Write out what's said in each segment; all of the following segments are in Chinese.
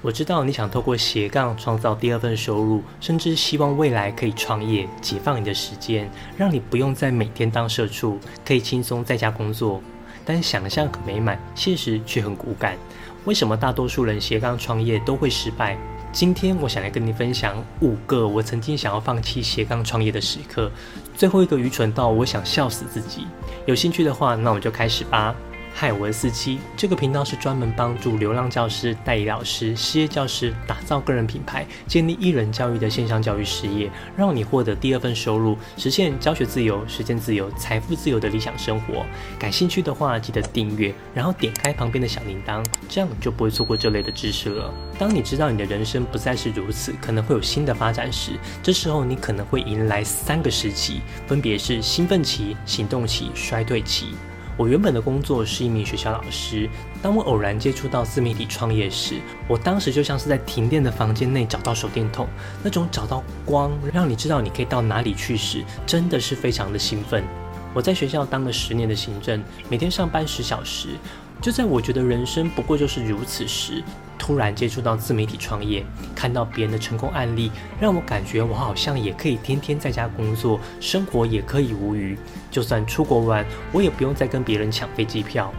我知道你想透过斜杠创造第二份收入，甚至希望未来可以创业，解放你的时间，让你不用再每天当社畜，可以轻松在家工作。但想象很美满，现实却很骨感。为什么大多数人斜杠创业都会失败？今天我想来跟你分享五个我曾经想要放弃斜杠创业的时刻，最后一个愚蠢到我想笑死自己。有兴趣的话，那我们就开始吧。嗨，我是四七，这个频道是专门帮助流浪教师、代理老师、失业教师打造个人品牌、建立艺人教育的线上教育事业，让你获得第二份收入，实现教学自由、时间自由、财富自由的理想生活。感兴趣的话，记得订阅，然后点开旁边的小铃铛，这样就不会错过这类的知识了。当你知道你的人生不再是如此，可能会有新的发展时，这时候你可能会迎来三个时期，分别是兴奋期、行动期、衰退期。我原本的工作是一名学校老师。当我偶然接触到自媒体创业时，我当时就像是在停电的房间内找到手电筒，那种找到光，让你知道你可以到哪里去时，真的是非常的兴奋。我在学校当了十年的行政，每天上班十小时。就在我觉得人生不过就是如此时，突然接触到自媒体创业，看到别人的成功案例，让我感觉我好像也可以天天在家工作，生活也可以无余。就算出国玩，我也不用再跟别人抢飞机票，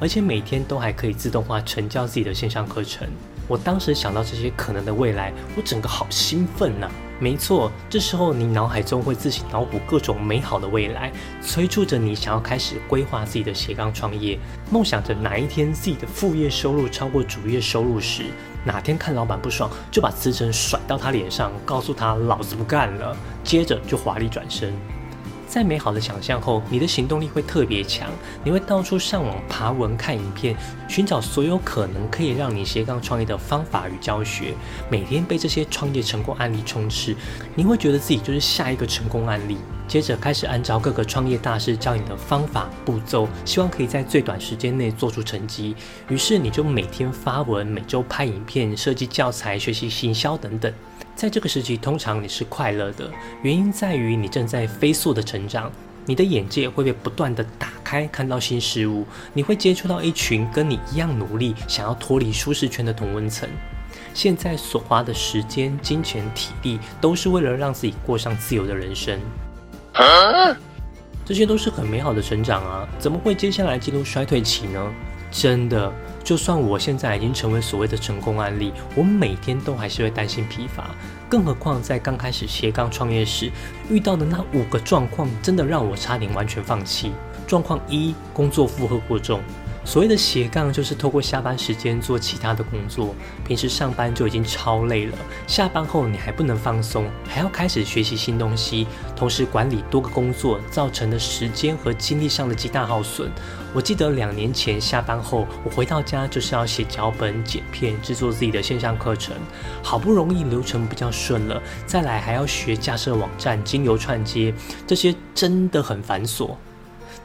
而且每天都还可以自动化成交自己的线上课程。我当时想到这些可能的未来，我整个好兴奋呐！没错，这时候你脑海中会自行脑补各种美好的未来，催促着你想要开始规划自己的斜杠创业，梦想着哪一天自己的副业收入超过主业收入时，哪天看老板不爽就把辞呈甩到他脸上，告诉他老子不干了，接着就华丽转身。在美好的想象后，你的行动力会特别强，你会到处上网爬文、看影片，寻找所有可能可以让你斜杠创业的方法与教学，每天被这些创业成功案例充斥，你会觉得自己就是下一个成功案例。接着开始按照各个创业大师教你的方法步骤，希望可以在最短时间内做出成绩。于是你就每天发文，每周拍影片，设计教材，学习行销等等。在这个时期，通常你是快乐的，原因在于你正在飞速的成长，你的眼界会被不断的打开，看到新事物，你会接触到一群跟你一样努力、想要脱离舒适圈的同温层。现在所花的时间、金钱、体力，都是为了让自己过上自由的人生。这些都是很美好的成长啊，怎么会接下来进入衰退期呢？真的。就算我现在已经成为所谓的成功案例，我每天都还是会担心疲乏。更何况在刚开始斜杠创业时遇到的那五个状况，真的让我差点完全放弃。状况一：工作负荷过重。所谓的斜杠，就是透过下班时间做其他的工作。平时上班就已经超累了，下班后你还不能放松，还要开始学习新东西，同时管理多个工作，造成的时间和精力上的极大耗损。我记得两年前下班后，我回到家就是要写脚本、剪片、制作自己的线上课程。好不容易流程比较顺了，再来还要学架设网站、精油串接，这些真的很繁琐。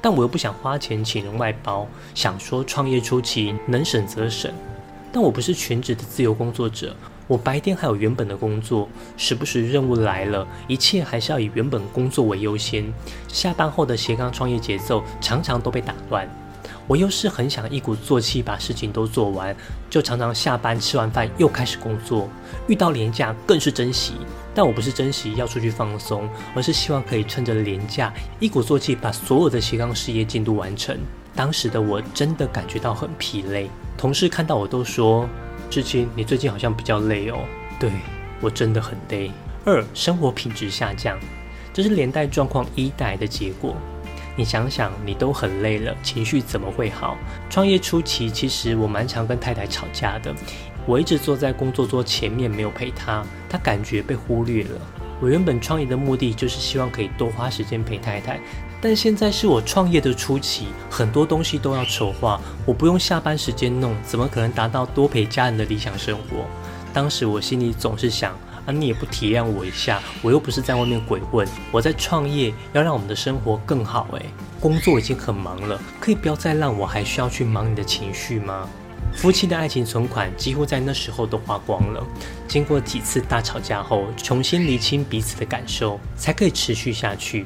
但我又不想花钱请人外包，想说创业初期能省则省。但我不是全职的自由工作者，我白天还有原本的工作，时不时任务来了，一切还是要以原本工作为优先。下班后的斜杠创业节奏常常都被打乱。我又是很想一鼓作气把事情都做完，就常常下班吃完饭又开始工作。遇到廉价更是珍惜，但我不是珍惜要出去放松，而是希望可以趁着廉价一鼓作气把所有的斜杠事业进度完成。当时的我真的感觉到很疲累，同事看到我都说：“志清，你最近好像比较累哦。”对我真的很累。二，生活品质下降，这是连带状况一带来的结果。你想想，你都很累了，情绪怎么会好？创业初期，其实我蛮常跟太太吵架的。我一直坐在工作桌前面，没有陪她，她感觉被忽略了。我原本创业的目的就是希望可以多花时间陪太太，但现在是我创业的初期，很多东西都要筹划，我不用下班时间弄，怎么可能达到多陪家人的理想生活？当时我心里总是想。啊你也不体谅我一下，我又不是在外面鬼混，我在创业，要让我们的生活更好。诶，工作已经很忙了，可以不要再让我还需要去忙你的情绪吗？夫妻的爱情存款几乎在那时候都花光了。经过几次大吵架后，重新厘清彼此的感受，才可以持续下去。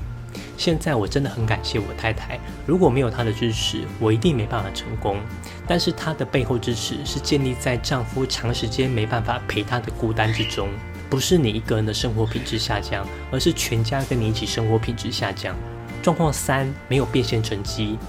现在我真的很感谢我太太，如果没有她的支持，我一定没办法成功。但是她的背后支持是建立在丈夫长时间没办法陪她的孤单之中，不是你一个人的生活品质下降，而是全家跟你一起生活品质下降。状况三，没有变现成绩。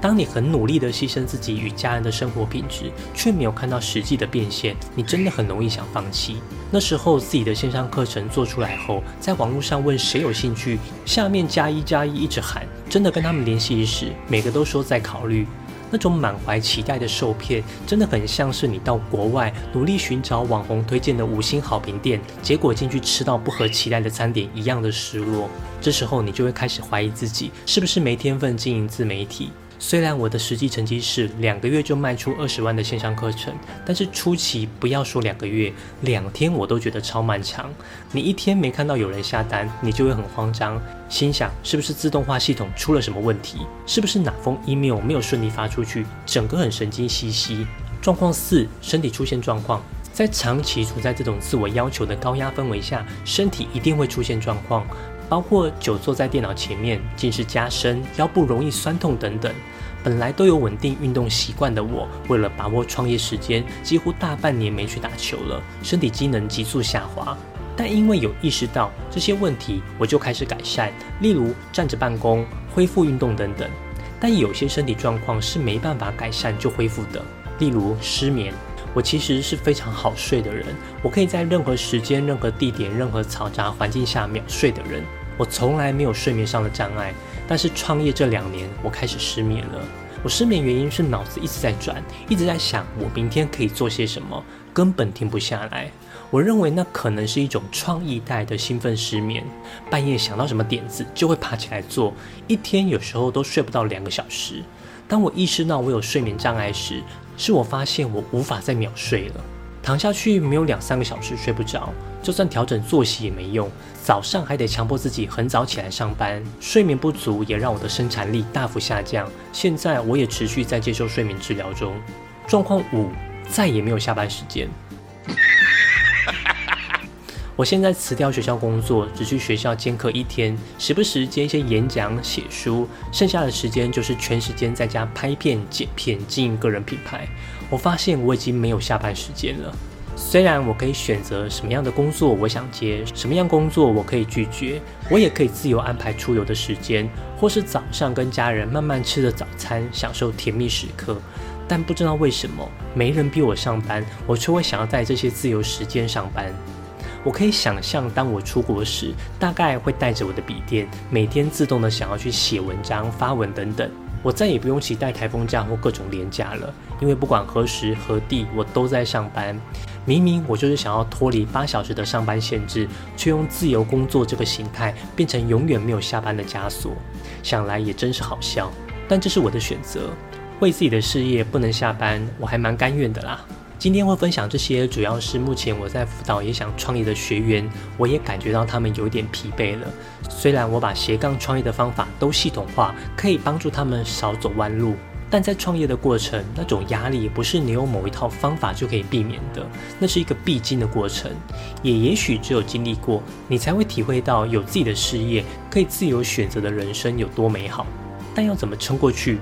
当你很努力的牺牲自己与家人的生活品质，却没有看到实际的变现，你真的很容易想放弃。那时候自己的线上课程做出来后，在网络上问谁有兴趣，下面加一加一一直喊，真的跟他们联系时，每个都说在考虑。那种满怀期待的受骗，真的很像是你到国外努力寻找网红推荐的五星好评店，结果进去吃到不合期待的餐点一样的失落。这时候你就会开始怀疑自己是不是没天分经营自媒体。虽然我的实际成绩是两个月就卖出二十万的线上课程，但是初期不要说两个月，两天我都觉得超漫长。你一天没看到有人下单，你就会很慌张，心想是不是自动化系统出了什么问题？是不是哪封 email 没有顺利发出去？整个很神经兮兮。状况四，身体出现状况，在长期处在这种自我要求的高压氛围下，身体一定会出现状况。包括久坐在电脑前面、近视加深、腰部容易酸痛等等。本来都有稳定运动习惯的我，为了把握创业时间，几乎大半年没去打球了，身体机能急速下滑。但因为有意识到这些问题，我就开始改善，例如站着办公、恢复运动等等。但有些身体状况是没办法改善就恢复的，例如失眠。我其实是非常好睡的人，我可以在任何时间、任何地点、任何嘈杂环境下秒睡的人。我从来没有睡眠上的障碍，但是创业这两年，我开始失眠了。我失眠原因是脑子一直在转，一直在想我明天可以做些什么，根本停不下来。我认为那可能是一种创意带的兴奋失眠，半夜想到什么点子就会爬起来做，一天有时候都睡不到两个小时。当我意识到我有睡眠障碍时，是我发现我无法再秒睡了，躺下去没有两三个小时睡不着，就算调整作息也没用，早上还得强迫自己很早起来上班，睡眠不足也让我的生产力大幅下降。现在我也持续在接受睡眠治疗中。状况五，再也没有下班时间。我现在辞掉学校工作，只去学校兼课一天，时不时接一些演讲、写书，剩下的时间就是全时间在家拍片、剪片、经营个人品牌。我发现我已经没有下班时间了。虽然我可以选择什么样的工作我想接，什么样工作我可以拒绝，我也可以自由安排出游的时间，或是早上跟家人慢慢吃着早餐，享受甜蜜时刻。但不知道为什么，没人逼我上班，我却会想要在这些自由时间上班。我可以想象，当我出国时，大概会带着我的笔电，每天自动的想要去写文章、发文等等。我再也不用期待台风假或各种廉假了，因为不管何时何地，我都在上班。明明我就是想要脱离八小时的上班限制，却用自由工作这个形态变成永远没有下班的枷锁。想来也真是好笑，但这是我的选择。为自己的事业不能下班，我还蛮甘愿的啦。今天会分享这些，主要是目前我在辅导也想创业的学员，我也感觉到他们有点疲惫了。虽然我把斜杠创业的方法都系统化，可以帮助他们少走弯路，但在创业的过程，那种压力不是你有某一套方法就可以避免的，那是一个必经的过程。也也许只有经历过，你才会体会到有自己的事业，可以自由选择的人生有多美好。但要怎么撑过去？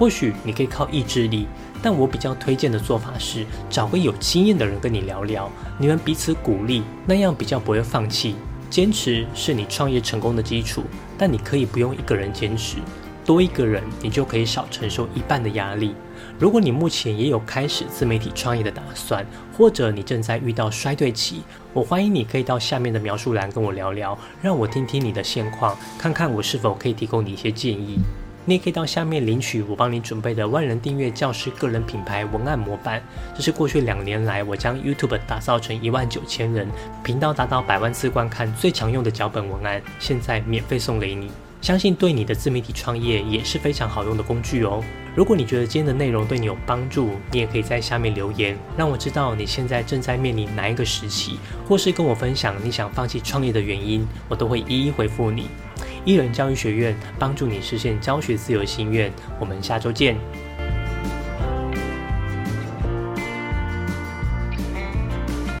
或许你可以靠意志力。但我比较推荐的做法是找个有经验的人跟你聊聊，你们彼此鼓励，那样比较不会放弃。坚持是你创业成功的基础，但你可以不用一个人坚持，多一个人你就可以少承受一半的压力。如果你目前也有开始自媒体创业的打算，或者你正在遇到衰退期，我欢迎你可以到下面的描述栏跟我聊聊，让我听听你的现况，看看我是否可以提供你一些建议。你也可以到下面领取我帮你准备的万人订阅教师个人品牌文案模板，这是过去两年来我将 YouTube 打造成一万九千人频道达到百万次观看最常用的脚本文案，现在免费送给你，相信对你的自媒体创业也是非常好用的工具哦。如果你觉得今天的内容对你有帮助，你也可以在下面留言，让我知道你现在正在面临哪一个时期，或是跟我分享你想放弃创业的原因，我都会一一回复你。伊人教育学院帮助你实现教学自由心愿，我们下周见。